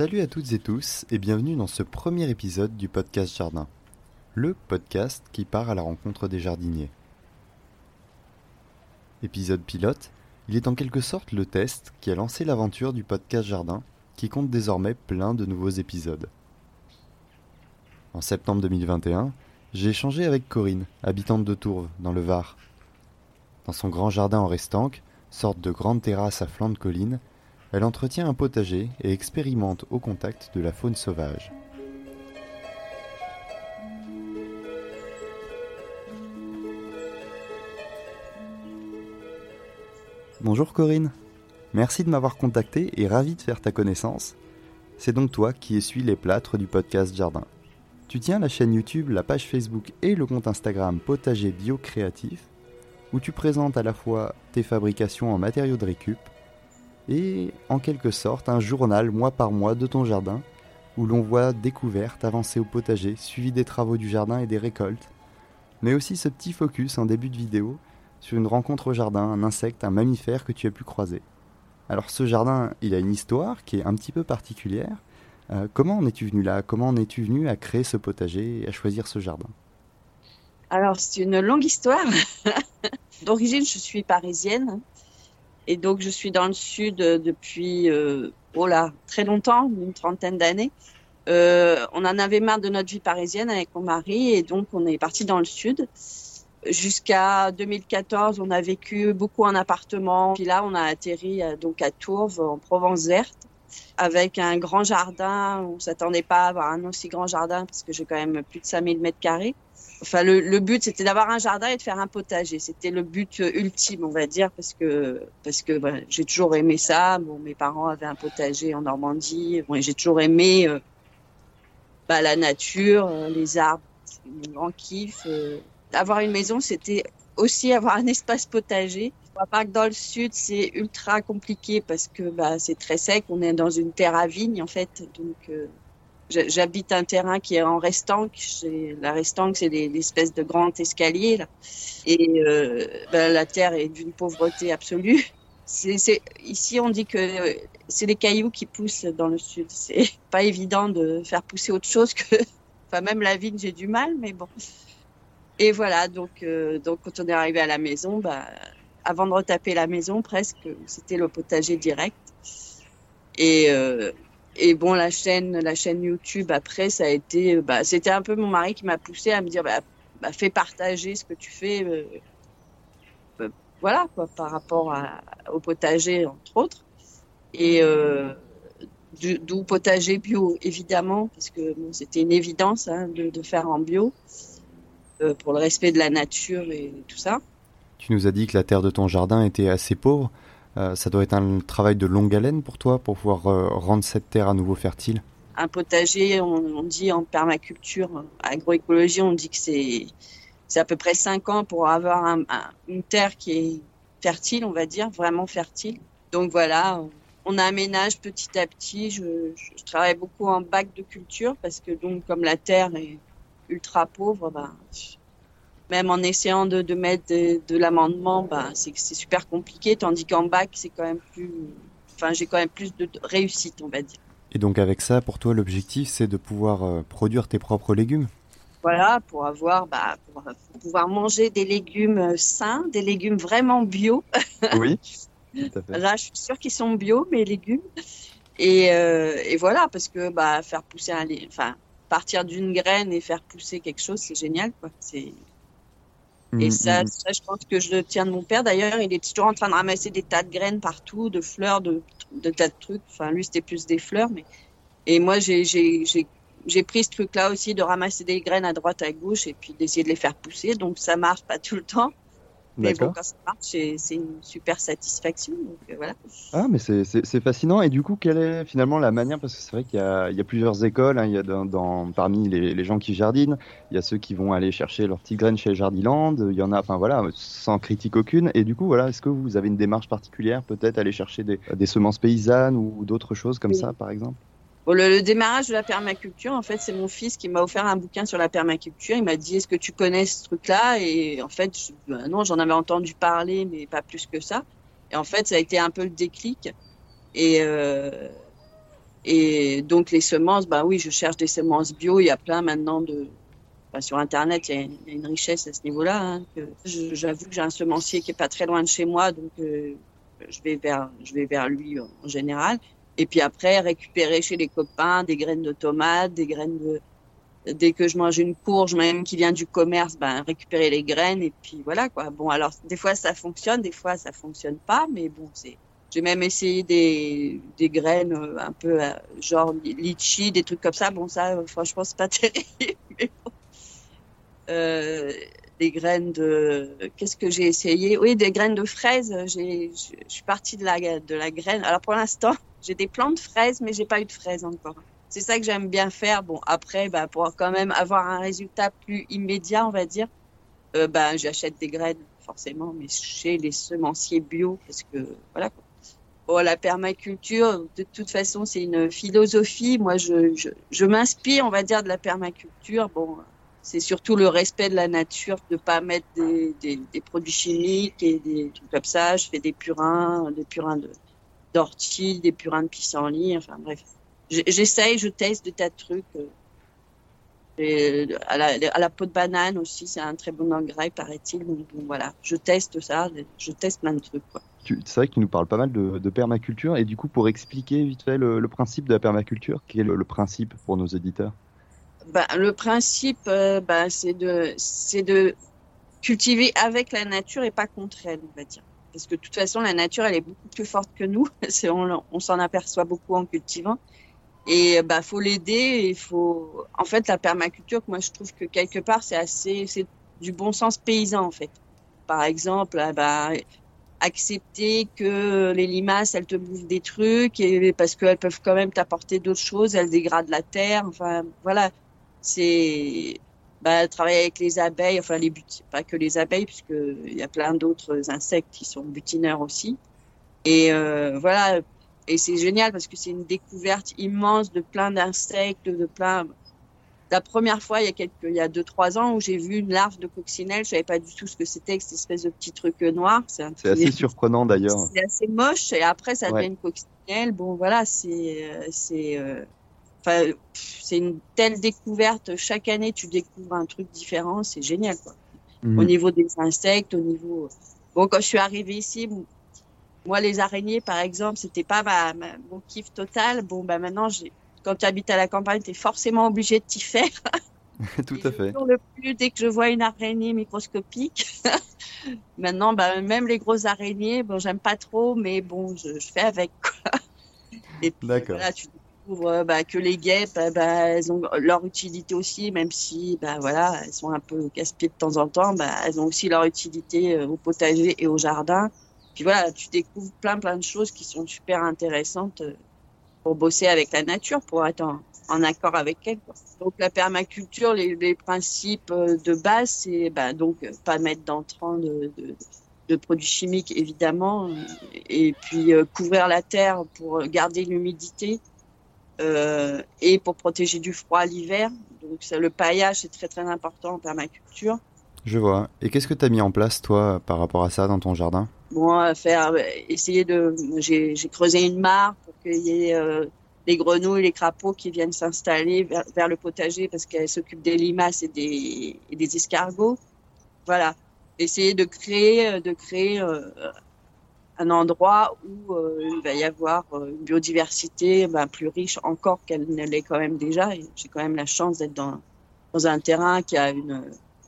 Salut à toutes et tous et bienvenue dans ce premier épisode du podcast Jardin, le podcast qui part à la rencontre des jardiniers. Épisode pilote, il est en quelque sorte le test qui a lancé l'aventure du podcast Jardin qui compte désormais plein de nouveaux épisodes. En septembre 2021, j'ai échangé avec Corinne, habitante de Tourves, dans le Var. Dans son grand jardin en restanque, sorte de grande terrasse à flanc de colline, elle entretient un potager et expérimente au contact de la faune sauvage. Bonjour Corinne, merci de m'avoir contacté et ravi de faire ta connaissance. C'est donc toi qui essuie les plâtres du podcast Jardin. Tu tiens la chaîne YouTube, la page Facebook et le compte Instagram Potager Bio Créatif, où tu présentes à la fois tes fabrications en matériaux de récup et en quelque sorte un journal mois par mois de ton jardin, où l'on voit découvertes, avancées au potager, suivi des travaux du jardin et des récoltes, mais aussi ce petit focus en début de vidéo sur une rencontre au jardin, un insecte, un mammifère que tu as pu croiser. Alors ce jardin, il a une histoire qui est un petit peu particulière, euh, comment en es-tu venu là? Comment en es-tu venu à créer ce potager et à choisir ce jardin? Alors, c'est une longue histoire. D'origine, je suis parisienne. Et donc, je suis dans le sud depuis euh, oh là, très longtemps, une trentaine d'années. Euh, on en avait marre de notre vie parisienne avec mon mari et donc on est parti dans le sud. Jusqu'à 2014, on a vécu beaucoup en appartement. Puis là, on a atterri donc à Tourves, en Provence verte avec un grand jardin. On s'attendait pas à avoir un aussi grand jardin parce que j'ai quand même plus de 5000 mètres carrés. Enfin, le, le but, c'était d'avoir un jardin et de faire un potager. C'était le but ultime, on va dire, parce que parce que voilà, j'ai toujours aimé ça. Bon, mes parents avaient un potager en Normandie. Bon, j'ai toujours aimé euh, bah, la nature, euh, les arbres. C'est mon grand kiff. Euh. avoir une maison, c'était aussi avoir un espace potager pas que dans le sud, c'est ultra compliqué parce que bah, c'est très sec. On est dans une terre à vigne, en fait. Donc, euh, j'habite un terrain qui est en restanque. La restanque, c'est des, espèces de grands escaliers. Là. Et euh, bah, la terre est d'une pauvreté absolue. C'est, ici, on dit que c'est les cailloux qui poussent dans le sud. C'est pas évident de faire pousser autre chose que. Enfin, même la vigne, j'ai du mal, mais bon. Et voilà, donc, euh, donc quand on est arrivé à la maison, bah, avant de retaper la maison presque, c'était le potager direct. Et, euh, et bon, la chaîne, la chaîne YouTube après, ça a été, bah, c'était un peu mon mari qui m'a poussé à me dire, bah, bah, fais partager ce que tu fais, euh, euh, voilà quoi, par rapport au potager entre autres. Et d'où potager bio évidemment, parce que c'était une évidence hein, de, de, faire en bio pour le respect de la nature et tout ça. Tu nous as dit que la terre de ton jardin était assez pauvre. Euh, ça doit être un travail de longue haleine pour toi pour pouvoir euh, rendre cette terre à nouveau fertile? Un potager, on, dit en permaculture, agroécologie, on dit que c'est à peu près 5 ans pour avoir une terre qui est fertile, on va dire, vraiment fertile. Donc voilà, on aménage petit à petit. Je, travaille beaucoup en bac de culture parce que donc comme la terre est ultra pauvre, ben, même en essayant de, de mettre de, l'amendement, bah, c'est super compliqué, tandis qu'en bac, c'est quand même plus, enfin, j'ai quand même plus de réussite, on va dire. Et donc avec ça, pour toi, l'objectif, c'est de pouvoir euh, produire tes propres légumes? Voilà, pour avoir, bah, pour, pouvoir manger des légumes euh, sains, des légumes vraiment bio. Oui. Là, je suis sûre qu'ils sont bio, mes légumes. Et, euh, et voilà, parce que bah, faire pousser un, enfin, partir d'une graine et faire pousser quelque chose, c'est génial, quoi. C'est et mm, ça, mm. ça, je pense que je le tiens de mon père. D'ailleurs, il est toujours en train de ramasser des tas de graines partout, de fleurs, de, de tas de trucs. Enfin, lui, c'était plus des fleurs. Mais... Et moi, j'ai pris ce truc-là aussi de ramasser des graines à droite, à gauche et puis d'essayer de les faire pousser. Donc, ça marche pas tout le temps. Mais bon, quand ça marche, c'est une super satisfaction. Donc, euh, voilà. Ah, mais c'est fascinant. Et du coup, quelle est finalement la manière Parce que c'est vrai qu'il y, y, a plusieurs écoles. Hein. il y a dans, parmi les, les, gens qui jardinent, il y a ceux qui vont aller chercher leurs petites graines chez Jardiland. Il y en a, enfin voilà, sans critique aucune. Et du coup, voilà, est-ce que vous avez une démarche particulière, peut-être aller chercher des, des semences paysannes ou d'autres choses comme ça, par exemple? Le, démarrage de la permaculture, en fait, c'est mon fils qui m'a offert un bouquin sur la permaculture. Il m'a dit Est-ce que tu connais ce truc-là? Et en fait, ben non, j'en avais entendu parler, mais pas plus que ça. Et en fait, ça a été un peu le déclic. Et, euh, donc les semences, bah oui, je cherche des semences bio. Il y a plein maintenant de bah, sur Internet, il y, a une richesse à ce niveau-là. Hein, J'avoue que j'ai un semencier qui est pas très loin de chez moi, donc euh, je vais vers je vais vers lui en général. Et puis après, récupérer chez les copains des graines de tomates, des graines de dès que je mange une courge, même qui vient du commerce, ben récupérer les graines et puis voilà quoi. Bon alors des fois ça fonctionne, des fois ça fonctionne pas, mais bon c'est j'ai même essayé des, des graines euh, un peu euh, genre litchi, des trucs comme ça. Bon, ça, euh, franchement, c'est pas terrible. Mais bon. euh, des graines de. Qu'est-ce que j'ai essayé? Oui, des graines de fraises. J'ai, je suis partie de la, de la graine. Alors pour l'instant, j'ai des plants de fraises, mais j'ai pas eu de fraises encore. C'est ça que j'aime bien faire. Bon, après, bah, pour quand même avoir un résultat plus immédiat, on va dire, euh, bah, j'achète des graines forcément, mais chez les semenciers bio, parce que voilà. Bon, la permaculture, de toute façon, c'est une philosophie. Moi, je, je, je m'inspire, on va dire, de la permaculture. Bon, c'est surtout le respect de la nature, de pas mettre des, des, des, produits chimiques et des trucs comme ça. Je fais des purins, des purins d'ortie, des purins de pissenlit, enfin bref. J'essaye, je teste de tas de trucs. Et à, la, peau de banane aussi, c'est un très bon engrais, paraît-il. Donc voilà, je teste ça, je teste plein de trucs. Quoi. C'est vrai que nous parles pas mal de, permaculture. Et du coup, pour expliquer vite fait le, principe de la permaculture, quel est le, principe pour nos auditeurs? Ben, Le principe, euh, ben, c'est de, de cultiver avec la nature et pas contre elle, on va dire. Parce que de toute façon, la nature, elle est beaucoup plus forte que nous. on, s'en aperçoit beaucoup en cultivant. Et bah faut l'aider. Il faut. En fait, la permaculture, moi, je trouve que quelque part, c'est assez, c'est du bon sens paysan en fait. Par exemple, bah, accepter que les limaces, elles te bouffent des trucs et parce qu'elles peuvent quand même t'apporter d'autres choses. Elles dégradent la terre. Enfin, voilà. C'est bah, travailler avec les abeilles, enfin les but pas que les abeilles, puisque il y a plein d'autres insectes qui sont butineurs aussi. Et euh, voilà, et c'est génial parce que c'est une découverte immense de plein d'insectes, de plein. La première fois, il y a quelques, il y a deux trois ans, où j'ai vu une larve de coccinelle, je savais pas du tout ce que c'était, cette espèce de petit truc noir. C'est assez surprenant d'ailleurs. C'est assez moche et après ça devient une coccinelle. Bon voilà, c'est c'est euh, enfin c'est une telle découverte. Chaque année, tu découvres un truc différent, c'est génial quoi. Mmh. Au niveau des insectes, au niveau bon quand je suis arrivée ici, moi, les araignées, par exemple, c'était pas ma, ma, mon kiff total. Bon, bah maintenant, quand tu habites à la campagne, tu es forcément obligé de t'y faire. Tout à fait. Le plus dès que je vois une araignée microscopique. maintenant, bah, même les grosses araignées, bon, j'aime pas trop, mais bon, je, je fais avec. D'accord. Voilà, tu découvres bah, que les guêpes, bah, elles ont leur utilité aussi, même si, bah, voilà, elles sont un peu casse-pieds de temps en temps, elles ont aussi leur utilité euh, au potager et au jardin. Puis voilà, tu découvres plein plein de choses qui sont super intéressantes euh, pour bosser avec la nature, pour être en, accord avec elle. Donc la permaculture, les, principes euh, de base, c'est donc pas mettre d'entrants de, produits chimiques évidemment, et puis euh, couvrir la terre pour garder l'humidité euh, et pour protéger du froid l'hiver. Donc ça, le paillage c'est très très important en permaculture. Je vois. Et qu'est-ce que tu as mis en place toi par rapport à ça dans ton jardin? Bon, faire, essayer de, j'ai creusé une mare pour qu'il y ait euh, les grenouilles, les crapauds qui viennent s'installer vers, vers, le potager parce qu'elles s'occupent des limaces et des, et des escargots. Voilà, essayer de créer, de créer euh, un endroit où euh, il va y avoir une biodiversité ben, plus riche encore qu'elle ne l'est quand même déjà. J'ai quand même la chance d'être dans, dans un terrain qui a une,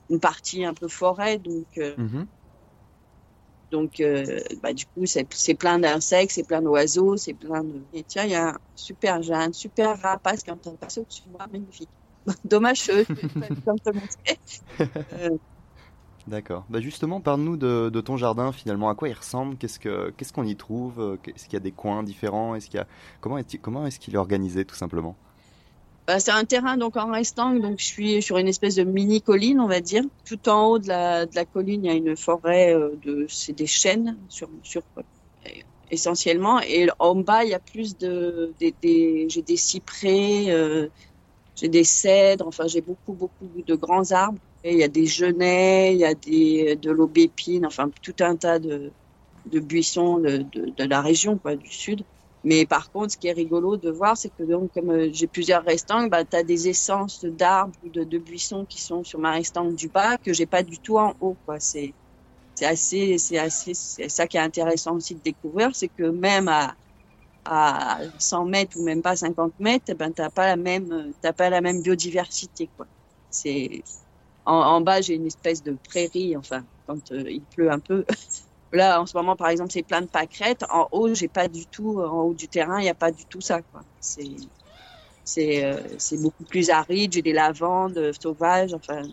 une partie un peu forêt, donc. Mm -hmm. Donc, euh, bah, du coup, c'est plein d'insectes, c'est plein d'oiseaux, c'est plein de. Et tiens, il y a un super, j'ai un super rapace qui est en train de passer au-dessus de moi, magnifique. Dommage, je montrer. Euh... D'accord. Bah justement, parle-nous de, ton jardin finalement. À quoi il ressemble? Qu'est-ce que qu'est-ce qu'on y trouve? Est-ce qu'il y a des coins différents? Est-ce qu'il y a comment est comment est-ce qu'il est organisé tout simplement? Bah, c'est un terrain donc en restant, donc je suis sur une espèce de mini colline, on va dire. Tout en haut de la, colline, il y a une forêt euh, de, c'est des chênes sur, sur essentiellement, et en bas il y a plus de, des, des j'ai des cyprès, euh, j'ai des cèdres, enfin j'ai beaucoup beaucoup de grands arbres. Il y a des genêts, il y a des de l'aubépine, enfin tout un tas de, de buissons de, de, de la région quoi, du sud. Mais par contre, ce qui est rigolo de voir, c'est que donc, comme euh, j'ai plusieurs restants, bah, tu as des essences d'arbres ou de, de, buissons qui sont sur ma restangue du bas que j'ai pas du tout en haut. Quoi. C'est, c'est assez, c'est assez, c'est ça qui est intéressant aussi de découvrir, c'est que même à, à 100 mètres ou même pas 50 mètres, eh ben t'as pas la même, t'as pas la même biodiversité. Quoi. C'est, en, bas, j'ai une espèce de prairie, enfin, quand euh, il pleut un peu. Là, en ce moment, par exemple, c'est plein de pâquerettes. En haut, j'ai pas du tout, en haut du terrain, il n'y a pas du tout ça, euh, c'est beaucoup plus aride. J'ai des lavandes euh, sauvages, enfin,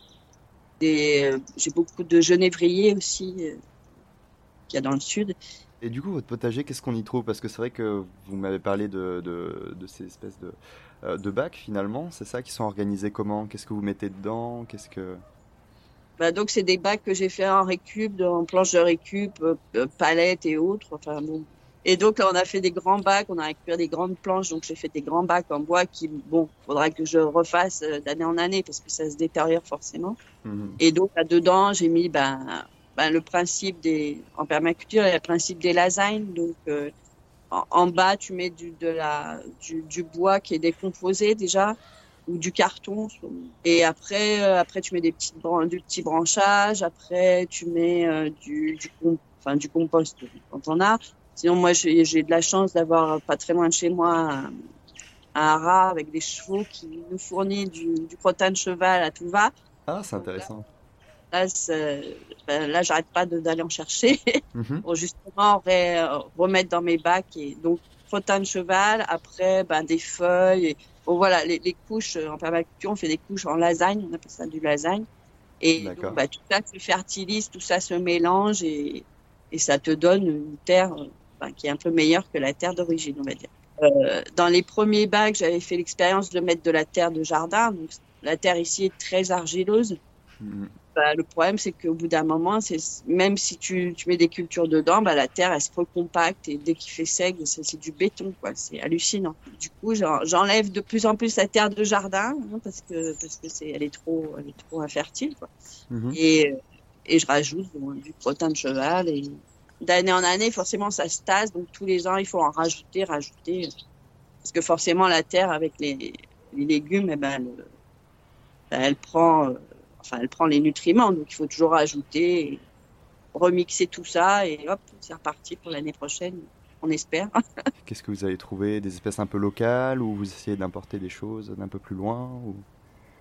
j'ai beaucoup de genévriers aussi, qu'il y a dans le sud. Et du coup, votre potager, qu'est-ce qu'on y trouve? Parce que c'est vrai que vous m'avez parlé de, de, de ces espèces de, euh, de bacs, finalement. C'est ça qui sont organisés comment? Qu'est-ce que vous mettez dedans? Qu'est-ce que... Bah, donc c'est des bacs que j'ai fait en récup, en planche de récup, euh, palettes et autres. Enfin bon. Et donc là on a fait des grands bacs, on a récupéré des grandes planches, donc j'ai fait des grands bacs en bois qui, bon, faudra que je refasse d'année en année parce que ça se détériore forcément. Mhm. Et donc là dedans j'ai mis ben, ben, le principe des en permaculture, il y a le principe des lasagnes. Donc euh, en, bas tu mets du du, bois qui est décomposé déjà ou du carton. Et après, euh, après tu mets des petites du petit branchage. Après, tu mets euh, du, du, compost quand on a. Sinon, moi, j'ai de la chance d'avoir pas très loin de chez moi un, un rat avec des chevaux qui nous fournit du, du crottin de cheval à tout va. Ah, c'est intéressant. Ben, là j'arrête pas d'aller en chercher -hmm. pour justement remettre dans mes bacs. Et donc, crottin de cheval, après, ben, des feuilles. Et, Bon, voilà, les, les, couches en permaculture, on fait des couches en lasagne, on appelle ça du lasagne. Et donc, bah, tout ça se fertilise, tout ça se mélange et, et ça te donne une terre bah, qui est un peu meilleure que la terre d'origine, on va dire. Euh, dans les premiers bacs, j'avais fait l'expérience de mettre de la terre de jardin. Donc, la terre ici est très argileuse. Mm. Bah, le problème, c'est qu'au bout d'un moment, c'est même si tu, tu, mets des cultures dedans, bah, la terre, elle se recompacte et dès qu'il fait sec, c'est du béton, quoi. C'est hallucinant. Du coup, j'enlève de plus en plus la terre de jardin hein, parce que parce que c'est elle est trop elle est trop infertile, quoi. -hmm. Et et je rajoute du crottin de cheval et d'année en année, forcément, ça se tasse. Donc tous les ans, il faut en rajouter, rajouter, parce que forcément, la terre avec les, les légumes, eh ben, elle, elle prend enfin, elle prend les nutriments, donc il faut toujours ajouter, remixer tout ça et hop, c'est reparti pour l'année prochaine, on espère. Qu'est-ce que vous avez trouvé Des espèces un peu locales ou vous essayez d'importer des choses d'un peu plus loin ou...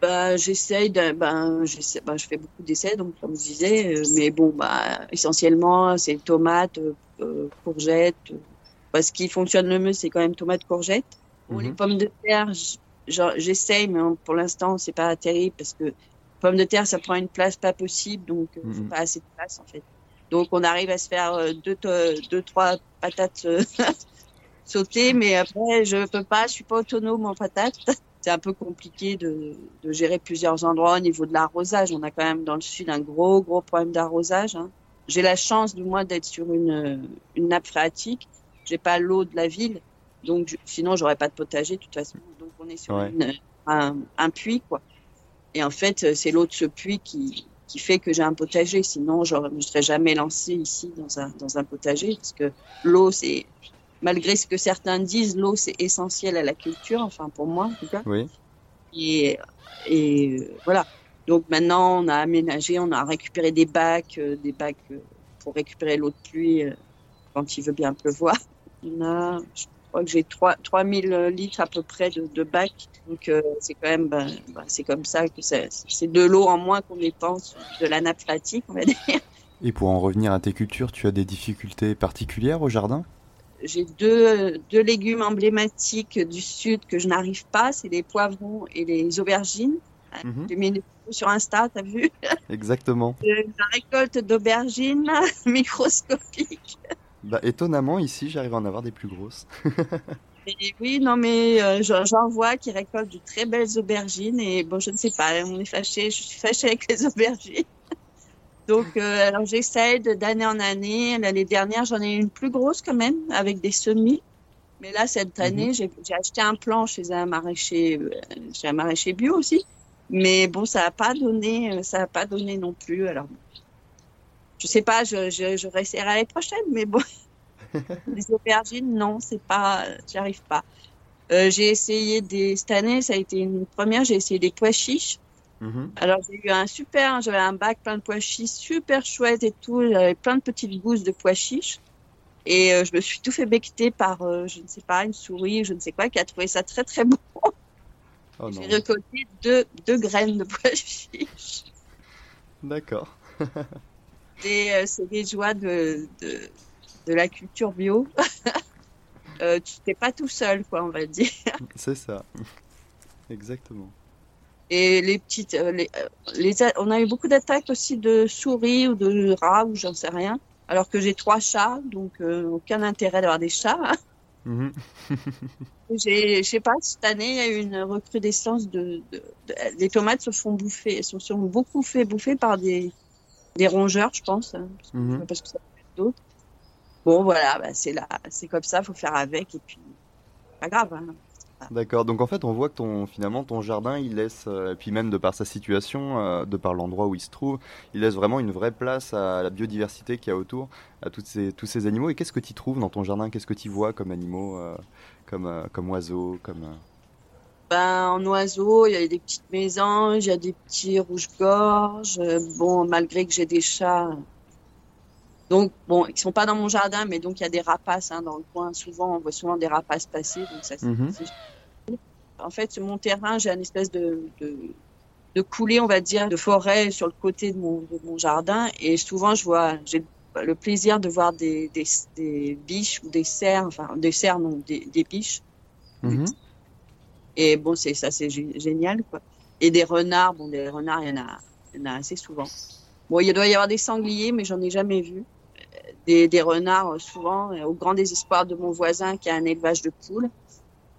bah, J'essaye, ben, ben, je fais beaucoup d'essais, donc comme je disais, mais bon, bah, essentiellement, c'est tomates, euh, courgettes. Bah, ce qui fonctionne le mieux, c'est quand même tomates, courgettes. Bon, mm -hmm. Les pommes de terre, j'essaye, mais pour l'instant, c'est pas terrible parce que pommes de terre, ça prend une place pas possible, donc euh, mm -hmm. c'est pas assez de place en fait. Donc on arrive à se faire euh, deux, deux trois patates euh, sautées, mais après je peux pas, je suis pas autonome en patates. C'est un peu compliqué de, de, gérer plusieurs endroits au niveau de l'arrosage. On a quand même dans le sud un gros gros problème d'arrosage. Hein. J'ai la chance du moins d'être sur une, une nappe phréatique. J'ai pas l'eau de la ville, donc je, sinon j'aurais pas de potager de toute façon. Donc on est sur ouais. une, un, un puits quoi. Et en fait, c'est l'eau de ce puits qui, qui fait que j'ai un potager. Sinon, je ne serais jamais lancée ici dans un, dans un potager parce que l'eau, c'est, malgré ce que certains disent, l'eau, c'est essentiel à la culture. Enfin, pour moi, en tout cas. Oui. Et, et voilà. Donc maintenant, on a aménagé, on a récupéré des bacs, euh, des bacs euh, pour récupérer l'eau de pluie euh, quand il veut bien pleuvoir. On a, je crois que j'ai 3000 litres à peu près de, de bacs. Donc euh, c'est quand même, ben, ben, c'est comme ça que c'est de l'eau en moins qu'on dépense de la nappe phréatique, on va dire. Et pour en revenir à tes cultures, tu as des difficultés particulières au jardin? J'ai deux, deux légumes emblématiques du sud que je n'arrive pas, c'est les poivrons et les aubergines. -hmm. J'ai mis une photo sur Insta, t'as vu? Exactement. La récolte d'aubergines microscopiques. Bah, étonnamment, ici, j'arrive à en avoir des plus grosses. et oui, non, mais euh, j'en vois qui récoltent de très belles aubergines. Et bon, je ne sais pas, on est fâché. Je suis fâchée avec les aubergines. Donc, euh, alors j'essaie d'année en année. L'année dernière, j'en ai une plus grosse quand même, avec des semis. Mais là, cette année, mm -hmm. j'ai acheté un plan chez un maraîcher, euh, chez un maraîcher bio aussi. Mais bon, ça n'a pas donné, ça n'a pas donné non plus. Alors, je sais pas, je, je, je réessayerai l'année prochaine, mais bon. les aubergines, non, c'est pas, j'y arrive pas. Euh, j'ai essayé des, cette année, ça a été une première, j'ai essayé des pois chiches. Mhm. Alors j'ai eu un super, j'avais un bac plein de pois chiches, super chouette et tout, j'avais plein de petites gousses de pois chiches. Et euh, je me suis tout fait becqueter par, euh, je ne sais pas, une souris, je ne sais quoi, qui a trouvé ça très très bon. Oh. J'ai récolté deux, deux graines de pois chiches. D'accord. Euh, c'est des joies de, de, de la culture bio. euh, tu n'es pas tout seul, quoi, on va dire. C'est ça. Exactement. Et les petites, euh, les, euh, les, on a eu beaucoup d'attaques aussi de souris ou de rats ou j'en sais rien. Alors que j'ai trois chats, donc euh, aucun intérêt d'avoir des chats. hein. J'ai, je sais pas, cette année il y a eu une recrudescence de, de, de- les tomates se font bouffer, se sont beaucoup fait bouffer par des, des rongeurs, je pense, parce que, Mhm. parce que ça d'autres. Bon voilà, bah, c'est là, c'est comme ça, faut faire avec et puis pas grave. Hein. D'accord. Donc en fait, on voit que ton finalement ton jardin, il laisse, euh, et puis même de par sa situation, euh, de par l'endroit où il se trouve, il laisse vraiment une vraie place à la biodiversité qu'il y a autour, à toutes ces, tous ces animaux. Et qu'est-ce que tu trouves dans ton jardin? Qu'est-ce que tu vois comme animaux, euh, comme, euh, comme oiseaux, comme Ben, en oiseau, il y a des petites mésanges, il y a des petits rouges-gorges. Euh, Bon, malgré que j'ai des chats. Donc, bon, ils sont pas dans mon jardin, mais donc il y a des rapaces hein, dans le coin. Souvent, on voit souvent des rapaces passer. Donc ça, Mhm. En fait, sur mon terrain, j'ai une espèce de, de, de coulée, on va dire, de forêt sur le côté de mon, de mon jardin. Et souvent, je vois, j'ai le plaisir de voir des, des, des biches ou des cerfs, enfin, des cerfs, non, des, des biches. Mhm. Et bon, c'est ça, c'est gé- génial, quoi. Et des renards, bon, des renards, il y en a, il y en a assez souvent. Bon, il doit y avoir des sangliers, mais j'en ai jamais vu. Euh, Des, des renards, euh, souvent, euh, au grand désespoir de mon voisin qui a un élevage de poules.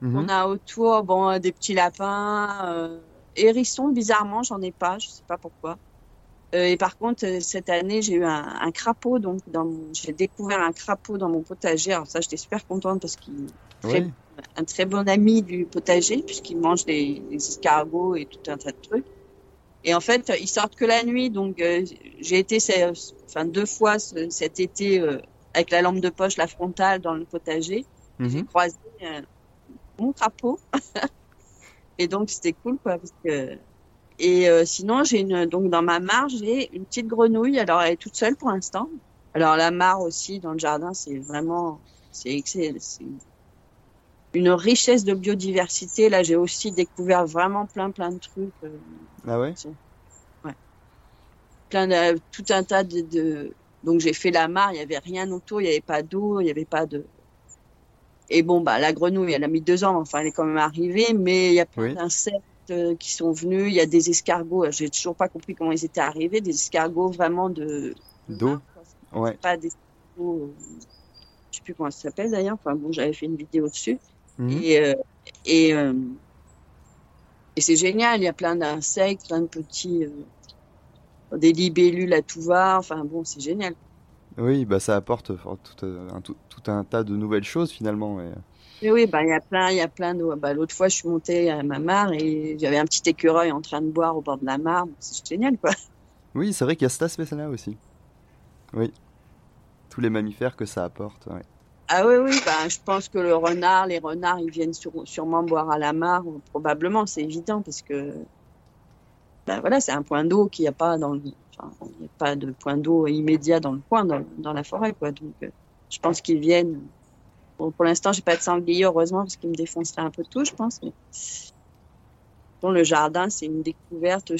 Mhm. On a autour, bon, des petits lapins, euh, hérissons, bizarrement, j'en ai pas, je sais pas pourquoi. Euh, et par contre, cette année, j'ai eu un, un crapaud, donc j'ai découvert un crapaud dans mon potager. Alors ça, j'étais super contente parce qu'il Oui. Un très bon ami du potager puisqu'il mange des, des escargots et tout un tas de trucs. Et en fait, ils sortent que la nuit, donc euh, j'ai été enfin deux fois ce- cet été euh, avec la lampe de poche, la frontale dans le potager. J'ai Mhm. croisé euh, mon crapaud et donc c'était cool quoi parce que et sinon j'ai une donc dans ma mare j'ai une petite grenouille. Alors elle est toute seule pour l'instant. Alors la mare aussi dans le jardin c'est vraiment. C'est une richesse de biodiversité. Là, j'ai aussi découvert vraiment plein, plein de trucs. euh, Ah ouais? plein de, tout un tas de, de- donc j'ai fait la mare, il y avait rien autour, il y avait pas d'eau, il y avait pas de, et bon, bah, la grenouille, elle a mis deux ans, enfin, elle est quand même arrivée, mais il y a plein Oui. d'insectes euh, qui sont venus, il y a des escargots, j'ai toujours pas compris comment ils étaient arrivés, des escargots vraiment de, D'eau? Ouais. pas des escargots, euh, je sais plus comment ça s'appelle d'ailleurs, enfin bon, j'avais fait une vidéo dessus. Mhm. Et, euh, et, euh, et c'est génial, il y a plein d'insectes, plein de petits, euh, des libellules à tout va, enfin bon, c'est génial. Oui, bah ça apporte tout, un, tout, tout un tas de nouvelles choses finalement. et- oui, bah, il y a plein, il y a plein de, bah, l'autre fois, je suis montée à ma mare et j'avais un petit écureuil en train de boire au bord de la mare, c'est génial, quoi. Oui, c'est vrai qu'il y a cet aspect-là aussi. Oui. Tous les mammifères que ça apporte. ouais. Ah oui, oui, bah, je pense que le renard, les renards, ils viennent sur- sûrement boire à la mare, probablement, c'est évident, parce que, bah, voilà, c'est un point d'eau qu'il n'y a pas dans le, il n'y a pas de point d'eau immédiat dans le coin, dans, la forêt, quoi. Donc, euh, je pense qu'ils viennent. Bon, pour l'instant, j'ai pas de sanglier, heureusement, parce qu'ils me défonceraient un peu tout, je pense. Mais... Bon, le jardin, c'est une découverte.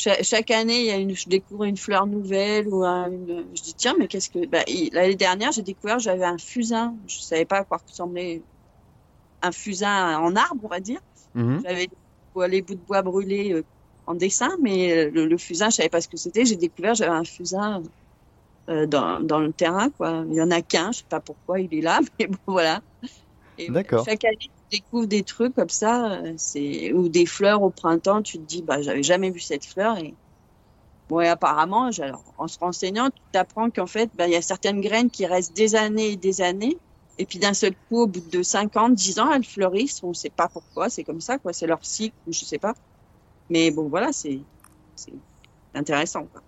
Cha- Chaque année, il y a une, je découvre une fleur nouvelle ou un- une, je dis tiens, mais qu'est-ce que, bah, l'année dernière, j'ai découvert, j'avais un fusain. Je savais pas à quoi ressemblait un fusain en arbre, on va dire. Mhm. J'avais les bouts de bois brûlés euh, en dessin, mais euh, le, le fusain, je savais pas ce que c'était. J'ai découvert, j'avais un fusain euh, dans, dans le terrain, quoi. Il y en a qu'un, je sais pas pourquoi il est là, mais bon, voilà. D'accord. Chaque année, tu découvres des trucs comme ça, euh, c'est ou des fleurs au printemps. Tu te dis, bah, j'avais jamais vu cette fleur et bon, et apparemment, alors, en se renseignant, tu t'apprends qu'en fait, bah, il y a certaines graines qui restent des années et des années. Et puis d'un seul coup, au bout de 50, 10 ans, elles fleurissent. On sait pas pourquoi, c'est comme ça, quoi. C'est leur cycle, je sais pas. Mais bon, voilà, c'est c'est intéressant. Quoi.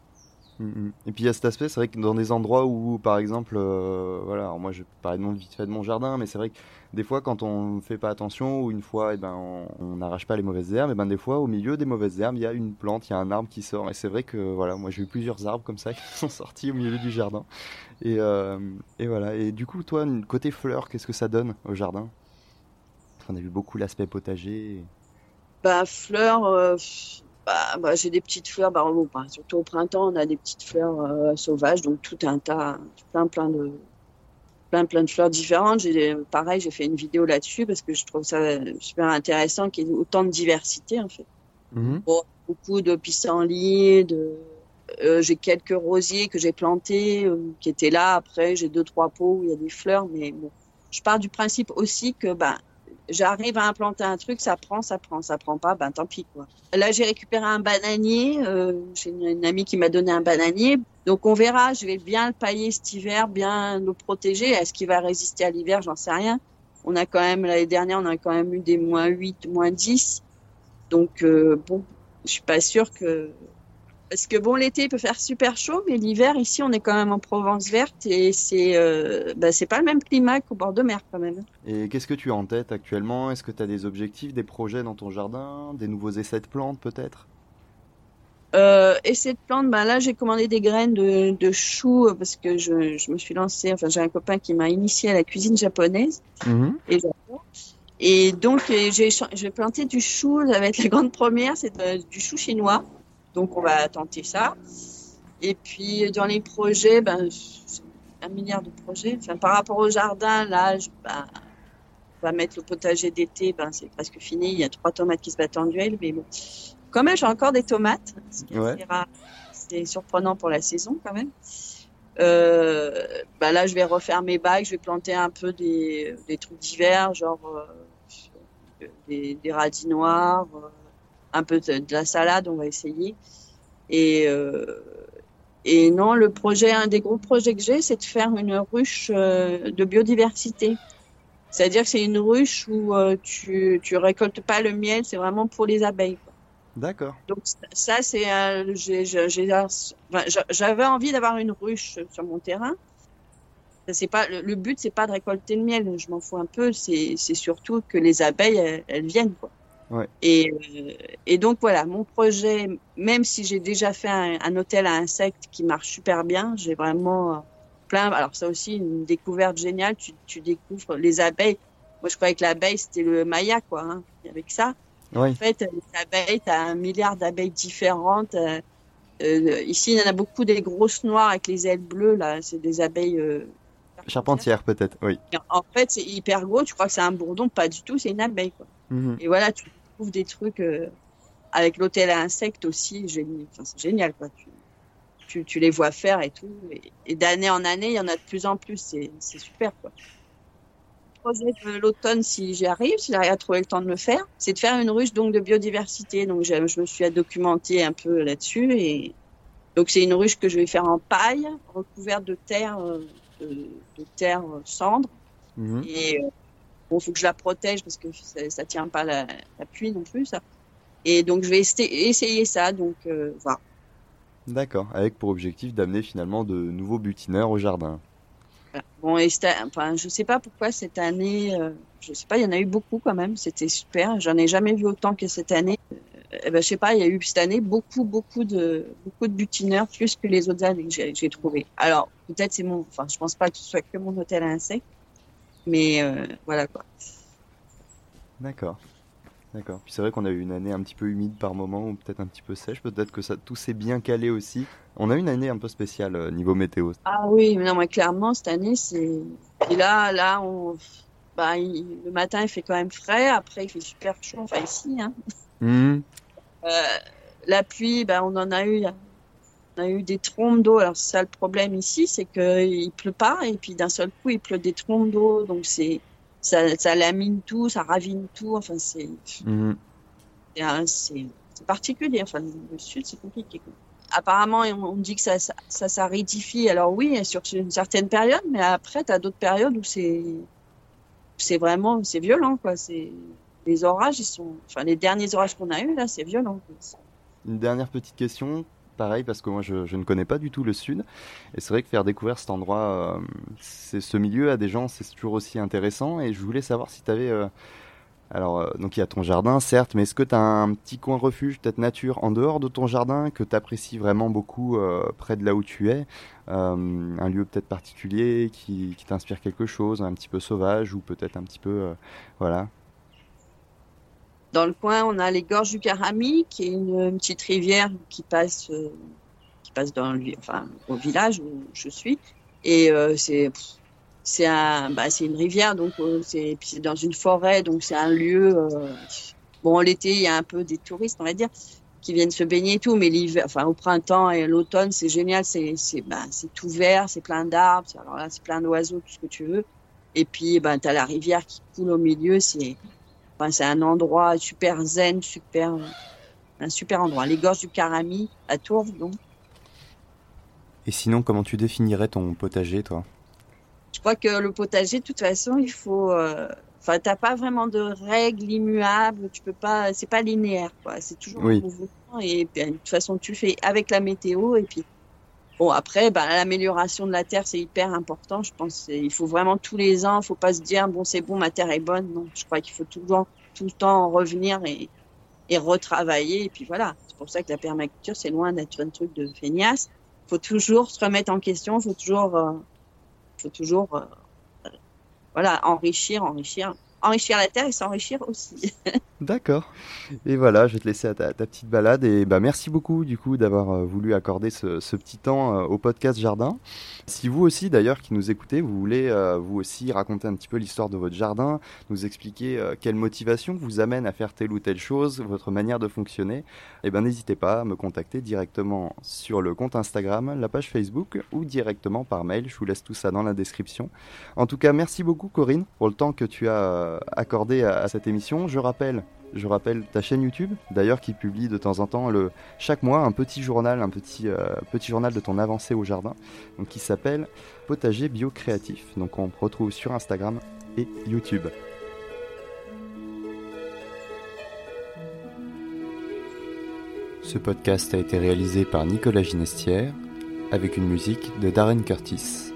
Mm, mm. Et puis il y a cet aspect, c'est vrai que dans des endroits où, par exemple, euh, voilà, moi je parler de mon, de mon jardin, mais c'est vrai que des fois quand on ne fait pas attention ou une fois, eh ben, on n'arrache pas les mauvaises herbes, et ben des fois au milieu des mauvaises herbes, il y a une plante, il y a un arbre qui sort. Et c'est vrai que voilà, moi j'ai eu plusieurs arbres comme ça qui sont sortis au milieu du jardin. Et, euh, et voilà. Et du coup, toi, côté fleurs, qu'est-ce que ça donne au jardin? On a vu beaucoup l'aspect potager. Bah fleurs. Euh, bah, bah, j'ai des petites fleurs, bah, surtout au printemps, on a des petites fleurs euh, sauvages, donc tout un tas, plein, plein de, plein, plein de fleurs différentes. J'ai, pareil, j'ai fait une vidéo là-dessus parce que je trouve ça super intéressant qu'il y ait autant de diversité, en fait. Mmh beaucoup de pissenlits, de, euh, j'ai quelques rosiers que j'ai plantés, euh, qui étaient là. Après, j'ai deux, trois pots où il y a des fleurs, mais bon. Je pars du principe aussi que, ben, j'arrive à implanter un truc, ça prend, ça prend, ça prend pas, ben tant pis quoi. Là j'ai récupéré un bananier, euh, j'ai une, amie qui m'a donné un bananier, donc on verra, je vais bien le pailler cet hiver, bien le protéger. Est-ce qu'il va résister à l'hiver, j'en sais rien. On a quand même l'année dernière, on a quand même eu des moins 8, moins 10, donc euh, bon, je suis pas sûre que parce que bon, l'été peut faire super chaud, mais l'hiver ici, on est quand même en Provence verte et c'est euh, bah, pas le même climat qu'au bord de mer quand même. Et qu'est-ce que tu as en tête actuellement? Est-ce que tu as des objectifs, des projets dans ton jardin, des nouveaux essais de plantes peut-être? Euh, essais de plantes, bah là j'ai commandé des graines de, de choux euh, parce que je, je, me suis lancée, enfin j'ai un copain qui m'a initié à la cuisine japonaise. Mmh. Et Et donc j'ai planté du chou, ça va être la grande première, c'est euh, du chou chinois. Donc, on va tenter ça. Et puis, dans les projets, ben, un milliard de projets. Enfin, par rapport au jardin, là, ben, on va mettre le potager d'été. Ben, c'est presque fini. Il y a trois tomates qui se battent en duel. Mais bon, quand même, j'ai encore des tomates. C'est surprenant pour la saison, quand même. Euh, ben là, je vais refaire mes bagues. Je vais planter un peu des, des trucs d'hiver, genre euh, des, des radis noirs. Euh, un peu de, la salade, on va essayer. Et, euh, et non, le projet, un des gros projets que j'ai, c'est de faire une ruche euh, de biodiversité. C'est-à-dire que c'est une ruche où euh, tu, tu récoltes pas le miel, c'est vraiment pour les abeilles. D'accord. Donc ça, c'est, j'avais envie d'avoir une ruche sur mon terrain. C'est pas le, but, c'est pas de récolter le miel. Je m'en fous un peu. C'est, surtout que les abeilles, elles, elles viennent quoi. Et, euh, et, donc voilà, mon projet, même si j'ai déjà fait un, hôtel à insectes qui marche super bien, j'ai vraiment euh, plein. Alors ça aussi, une découverte géniale. Tu, tu découvres les abeilles. Moi, je croyais que l'abeille c'était le Maya, quoi. Hein, avec ça. En fait, les abeilles, tu as un milliard d'abeilles différentes. Euh, euh, ici, il y en a beaucoup des grosses noires avec les ailes bleues. Là, c'est des abeilles. Euh, Charpentières, peut-être, oui. En fait, c'est hyper gros. Tu crois que c'est un bourdon Pas du tout. C'est une abeille. Quoi. Mhm. Et voilà, tu des trucs euh, avec l'hôtel à insectes aussi. c'est génial, quoi. Tu, tu, les vois faire et tout. Et, d'année en année, il y en a de plus en plus. C'est, super, quoi. Projet de l'automne, si j'y arrive, si j'arrive à trouver le temps de le faire, c'est de faire une ruche donc de biodiversité. Donc, je, me suis documenté un peu là-dessus. Et donc, c'est une ruche que je vais faire en paille, recouverte de terre, euh, de, terre cendre. Mhm. Et euh, Bon, faut que je la protège parce que ça, ça tient pas la, pluie non plus, ça. Et donc, je vais essayer ça. Donc, euh, voilà. D'accord. Avec pour objectif d'amener finalement de nouveaux butineurs au jardin. Bon, et enfin, je sais pas pourquoi cette année, euh, je sais pas, il y en a eu beaucoup quand même. C'était super. J'en ai jamais vu autant que cette année. Euh, eh ben, je sais pas, il y a eu cette année beaucoup, beaucoup de, beaucoup de butineurs, plus que les autres années que j'ai trouvé. Alors, peut-être c'est mon, enfin, je pense pas que ce soit que mon hôtel à insectes, mais euh, voilà quoi. D'accord. D'accord. Puis c'est vrai qu'on a eu une année un petit peu humide par moment, ou peut-être un petit peu sèche. Peut-être que ça, tout s'est bien calé aussi. On a eu une année un peu spéciale euh, niveau météo. Ah oui, mais non, mais clairement, cette année, c'est. Et là, là, on. Bah, le matin, il fait quand même frais. Après, il fait super chaud. Enfin, ici, hein. Mmh. Euh, la pluie, bah, on en a eu on a eu des trompes d'eau. Alors, ça, le problème ici, c'est qu'il pleut pas, et puis d'un seul coup, il pleut des trompes d'eau. Donc, c'est, ça, ça lamine tout, ça ravine tout. Enfin, c'est, mhm. c'est, particulier. Enfin, le sud, c'est compliqué. Apparemment, on, dit que ça, ça, ça s'aridifie. Alors, oui, sur une certaine période, mais après, tu as d'autres périodes où c'est, c'est vraiment, c'est violent, quoi. C'est, les orages, ils sont, enfin, les derniers orages qu'on a eu là, c'est violent. Une dernière petite question pareil parce que moi je, ne connais pas du tout le sud et c'est vrai que faire découvrir cet endroit, c'est ce milieu à des gens, c'est toujours aussi intéressant et je voulais savoir si tu avais alors, euh, donc il y a ton jardin, certes, mais est-ce que tu un petit coin refuge, peut-être nature, en dehors de ton jardin, que tu apprécies vraiment beaucoup euh, près de là où tu es euh, Un lieu peut-être particulier qui, t'inspire quelque chose, un petit peu sauvage ou peut-être un petit peu. voilà. Dans le coin, on a les gorges du Carami, qui est une, petite rivière qui passe, qui passe dans enfin, au village où je suis. Et c'est c'est un, bah, c'est une rivière, donc euh, c'est, c'est dans une forêt, donc c'est un lieu. Euh, bon, l'été, il y a un peu des touristes, on va dire, qui viennent se baigner et tout, mais l'hiver, enfin au printemps et l'automne, c'est génial, c'est, c'est, bah, c'est tout vert, c'est plein d'arbres, alors là, c'est plein d'oiseaux, tout ce que tu veux. Et puis, ben, t'as la rivière qui coule au milieu, c'est, enfin, c'est un endroit super zen, super, un super endroit. Les gorges du Carami, à Tourves, donc. Et sinon, comment tu définirais ton potager, toi? Je crois que le potager, de toute façon, il faut. Euh, enfin, t'as pas vraiment de règles immuables. Tu peux pas. C'est pas linéaire, quoi. C'est toujours oui. Et de toute façon, tu le fais avec la météo. Et puis, bon, après, bah, l'amélioration de la terre, c'est hyper important. Je pense. Il faut vraiment tous les ans. Il faut pas se dire bon, c'est bon, ma terre est bonne. Non, je crois qu'il faut toujours tout le temps revenir et, et retravailler. Et puis voilà. C'est pour ça que la permaculture, c'est loin d'être un truc de feignasse. Faut toujours se remettre en question. Faut toujours euh, faut toujours euh, voilà, enrichir, enrichir, enrichir la terre et s'enrichir aussi. D'accord. Et voilà, je vais te laisser à ta, petite balade. Et bah, merci beaucoup du coup d'avoir euh, voulu accorder ce, petit temps euh, au podcast Jardin. Si vous aussi d'ailleurs qui nous écoutez, vous voulez euh, vous aussi raconter un petit peu l'histoire de votre jardin, nous expliquer quelle motivation vous amène à faire telle ou telle chose, votre manière de fonctionner, eh ben n'hésitez pas à me contacter directement sur le compte Instagram, la page Facebook ou directement par mail. Je vous laisse tout ça dans la description. En tout cas, merci beaucoup Corinne pour le temps que tu as accordé à cette émission. Je rappelle ta chaîne YouTube, d'ailleurs, qui publie de temps en temps chaque mois un petit journal, un petit, euh, journal de ton avancée au jardin, qui s'appelle Potager Bio Créatif. Donc on retrouve sur Instagram et YouTube. Ce podcast a été réalisé par Nicolas Ginestière avec une musique de Darren Curtis.